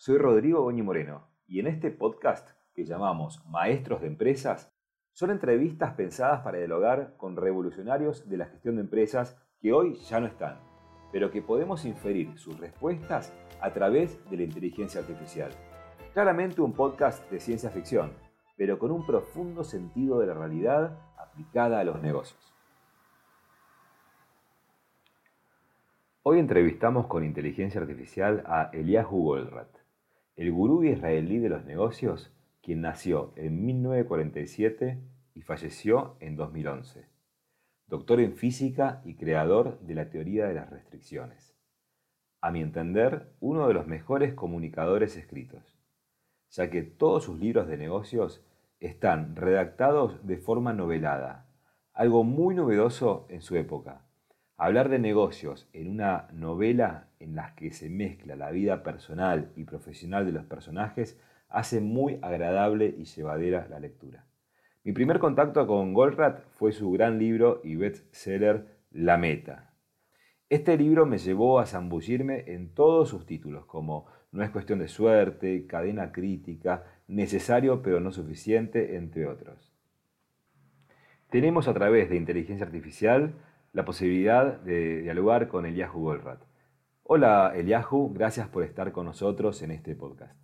Soy Rodrigo Goñi Moreno y en este podcast que llamamos Maestros de Empresas son entrevistas pensadas para dialogar con revolucionarios de la gestión de empresas que hoy ya no están, pero que podemos inferir sus respuestas a través de la inteligencia artificial. Claramente un podcast de ciencia ficción, pero con un profundo sentido de la realidad aplicada a los negocios. Hoy entrevistamos con inteligencia artificial a Eliahu Goldratt el gurú israelí de los negocios, quien nació en 1947 y falleció en 2011. Doctor en física y creador de la teoría de las restricciones. A mi entender, uno de los mejores comunicadores escritos, ya que todos sus libros de negocios están redactados de forma novelada, algo muy novedoso en su época Hablar de negocios en una novela en la que se mezcla la vida personal y profesional de los personajes hace muy agradable y llevadera la lectura. Mi primer contacto con Goldratt fue su gran libro y bestseller La Meta. Este libro me llevó a zambullirme en todos sus títulos, como No es cuestión de suerte, Cadena crítica, Necesario pero no suficiente, entre otros. Tenemos a través de inteligencia artificial la posibilidad de dialogar con Eliahu Goldratt. Hola Eliahu, gracias por estar con nosotros en este podcast.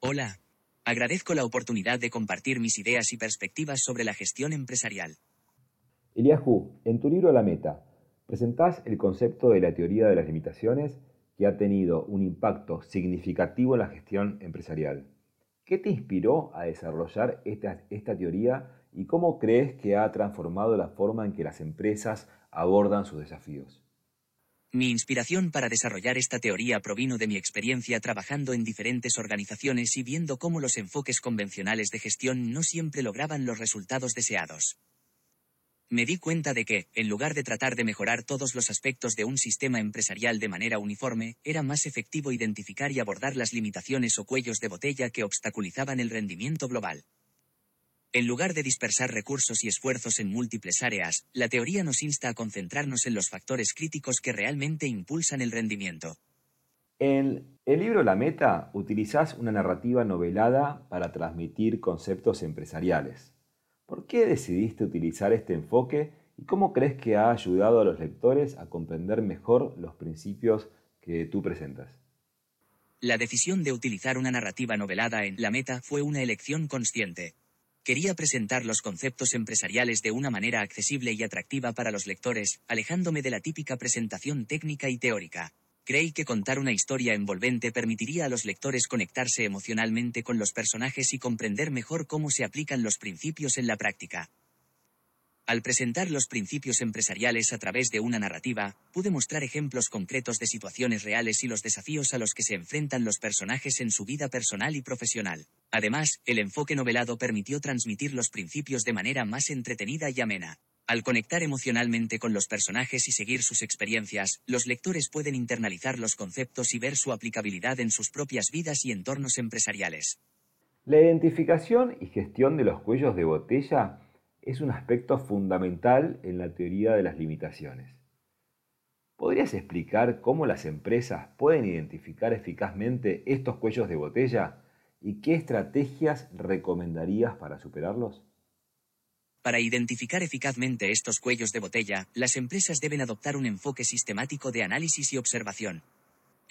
Hola, agradezco la oportunidad de compartir mis ideas y perspectivas sobre la gestión empresarial. Eliahu, en tu libro La Meta, presentás el concepto de la teoría de las limitaciones que ha tenido un impacto significativo en la gestión empresarial. ¿Qué te inspiró a desarrollar esta, esta teoría y cómo crees que ha transformado la forma en que las empresas abordan sus desafíos. Mi inspiración para desarrollar esta teoría provino de mi experiencia trabajando en diferentes organizaciones y viendo cómo los enfoques convencionales de gestión no siempre lograban los resultados deseados. Me di cuenta de que, en lugar de tratar de mejorar todos los aspectos de un sistema empresarial de manera uniforme, era más efectivo identificar y abordar las limitaciones o cuellos de botella que obstaculizaban el rendimiento global. En lugar de dispersar recursos y esfuerzos en múltiples áreas, la teoría nos insta a concentrarnos en los factores críticos que realmente impulsan el rendimiento. En el libro La Meta utilizás una narrativa novelada para transmitir conceptos empresariales. ¿Por qué decidiste utilizar este enfoque y cómo crees que ha ayudado a los lectores a comprender mejor los principios que tú presentas? La decisión de utilizar una narrativa novelada en La Meta fue una elección consciente. Quería presentar los conceptos empresariales de una manera accesible y atractiva para los lectores, alejándome de la típica presentación técnica y teórica. Creí que contar una historia envolvente permitiría a los lectores conectarse emocionalmente con los personajes y comprender mejor cómo se aplican los principios en la práctica. Al presentar los principios empresariales a través de una narrativa, pude mostrar ejemplos concretos de situaciones reales y los desafíos a los que se enfrentan los personajes en su vida personal y profesional. Además, el enfoque novelado permitió transmitir los principios de manera más entretenida y amena. Al conectar emocionalmente con los personajes y seguir sus experiencias, los lectores pueden internalizar los conceptos y ver su aplicabilidad en sus propias vidas y entornos empresariales. La identificación y gestión de los cuellos de botella es un aspecto fundamental en la teoría de las limitaciones. ¿Podrías explicar cómo las empresas pueden identificar eficazmente estos cuellos de botella y qué estrategias recomendarías para superarlos? Para identificar eficazmente estos cuellos de botella, las empresas deben adoptar un enfoque sistemático de análisis y observación.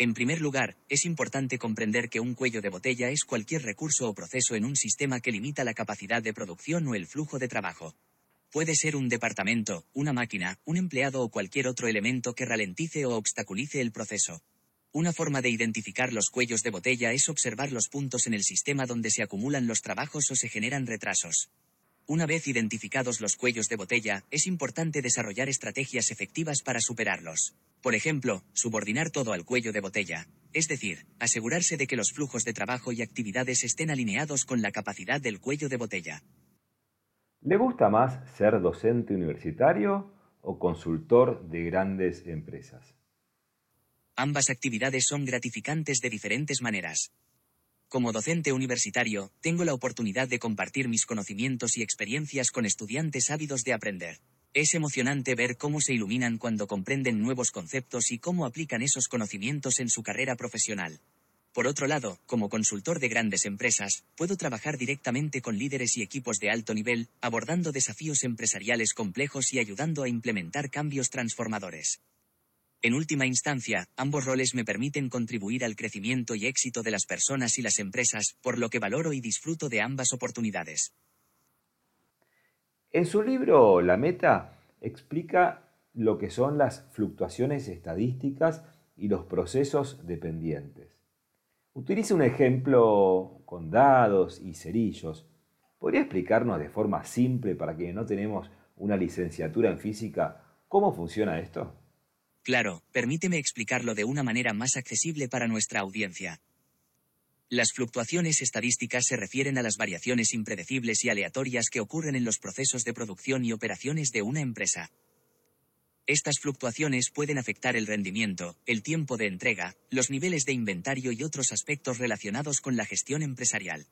En primer lugar, es importante comprender que un cuello de botella es cualquier recurso o proceso en un sistema que limita la capacidad de producción o el flujo de trabajo. Puede ser un departamento, una máquina, un empleado o cualquier otro elemento que ralentice o obstaculice el proceso. Una forma de identificar los cuellos de botella es observar los puntos en el sistema donde se acumulan los trabajos o se generan retrasos. Una vez identificados los cuellos de botella, es importante desarrollar estrategias efectivas para superarlos. Por ejemplo, subordinar todo al cuello de botella, es decir, asegurarse de que los flujos de trabajo y actividades estén alineados con la capacidad del cuello de botella. ¿Le gusta más ser docente universitario o consultor de grandes empresas? Ambas actividades son gratificantes de diferentes maneras. Como docente universitario, tengo la oportunidad de compartir mis conocimientos y experiencias con estudiantes ávidos de aprender. Es emocionante ver cómo se iluminan cuando comprenden nuevos conceptos y cómo aplican esos conocimientos en su carrera profesional. Por otro lado, como consultor de grandes empresas, puedo trabajar directamente con líderes y equipos de alto nivel, abordando desafíos empresariales complejos y ayudando a implementar cambios transformadores. En última instancia, ambos roles me permiten contribuir al crecimiento y éxito de las personas y las empresas, por lo que valoro y disfruto de ambas oportunidades. En su libro La Meta explica lo que son las fluctuaciones estadísticas y los procesos dependientes. Utiliza un ejemplo con dados y cerillos. ¿Podría explicarnos de forma simple para quienes no tenemos una licenciatura en física cómo funciona esto? Claro, permíteme explicarlo de una manera más accesible para nuestra audiencia. Las fluctuaciones estadísticas se refieren a las variaciones impredecibles y aleatorias que ocurren en los procesos de producción y operaciones de una empresa. Estas fluctuaciones pueden afectar el rendimiento, el tiempo de entrega, los niveles de inventario y otros aspectos relacionados con la gestión empresarial.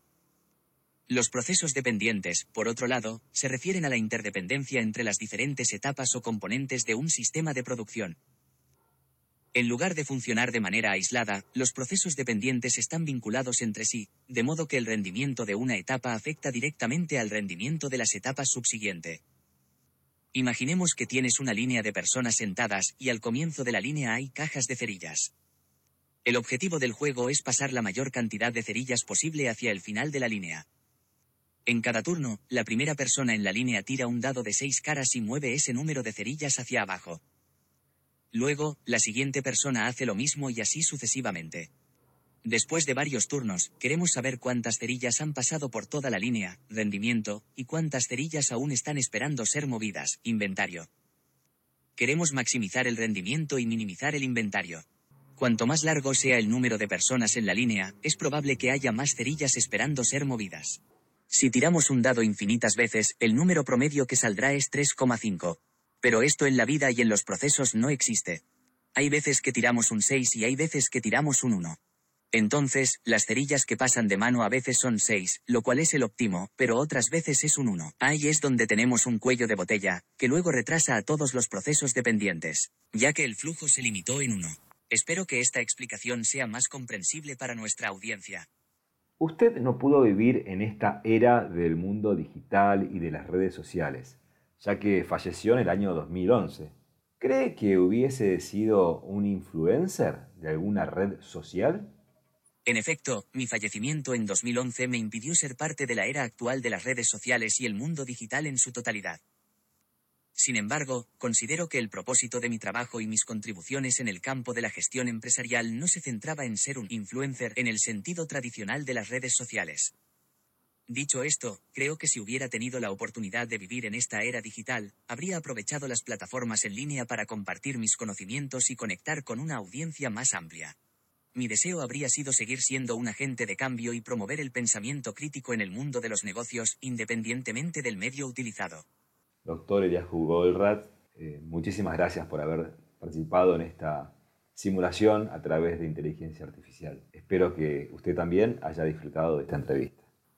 Los procesos dependientes, por otro lado, se refieren a la interdependencia entre las diferentes etapas o componentes de un sistema de producción. En lugar de funcionar de manera aislada, los procesos dependientes están vinculados entre sí, de modo que el rendimiento de una etapa afecta directamente al rendimiento de las etapas subsiguientes. Imaginemos que tienes una línea de personas sentadas y al comienzo de la línea hay cajas de cerillas. El objetivo del juego es pasar la mayor cantidad de cerillas posible hacia el final de la línea. En cada turno, la primera persona en la línea tira un dado de seis caras y mueve ese número de cerillas hacia abajo. Luego, la siguiente persona hace lo mismo y así sucesivamente. Después de varios turnos, queremos saber cuántas cerillas han pasado por toda la línea, rendimiento, y cuántas cerillas aún están esperando ser movidas, inventario. Queremos maximizar el rendimiento y minimizar el inventario. Cuanto más largo sea el número de personas en la línea, es probable que haya más cerillas esperando ser movidas. Si tiramos un dado infinitas veces, el número promedio que saldrá es 3,5. Pero esto en la vida y en los procesos no existe. Hay veces que tiramos un 6 y hay veces que tiramos un 1. Entonces, las cerillas que pasan de mano a veces son 6, lo cual es el óptimo, pero otras veces es un 1. Ahí es donde tenemos un cuello de botella, que luego retrasa a todos los procesos dependientes, ya que el flujo se limitó en 1. Espero que esta explicación sea más comprensible para nuestra audiencia. Usted no pudo vivir en esta era del mundo digital y de las redes sociales, ya que falleció en el año 2011. ¿Cree que hubiese sido un influencer de alguna red social? En efecto, mi fallecimiento en 2011 me impidió ser parte de la era actual de las redes sociales y el mundo digital en su totalidad. Sin embargo, considero que el propósito de mi trabajo y mis contribuciones en el campo de la gestión empresarial no se centraba en ser un influencer en el sentido tradicional de las redes sociales. Dicho esto, creo que si hubiera tenido la oportunidad de vivir en esta era digital, habría aprovechado las plataformas en línea para compartir mis conocimientos y conectar con una audiencia más amplia mi deseo habría sido seguir siendo un agente de cambio y promover el pensamiento crítico en el mundo de los negocios, independientemente del medio utilizado. Doctor Eliahu Goldratt, eh, muchísimas gracias por haber participado en esta simulación a través de inteligencia artificial. Espero que usted también haya disfrutado de esta entrevista.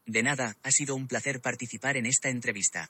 De nada, ha sido un placer participar en esta entrevista.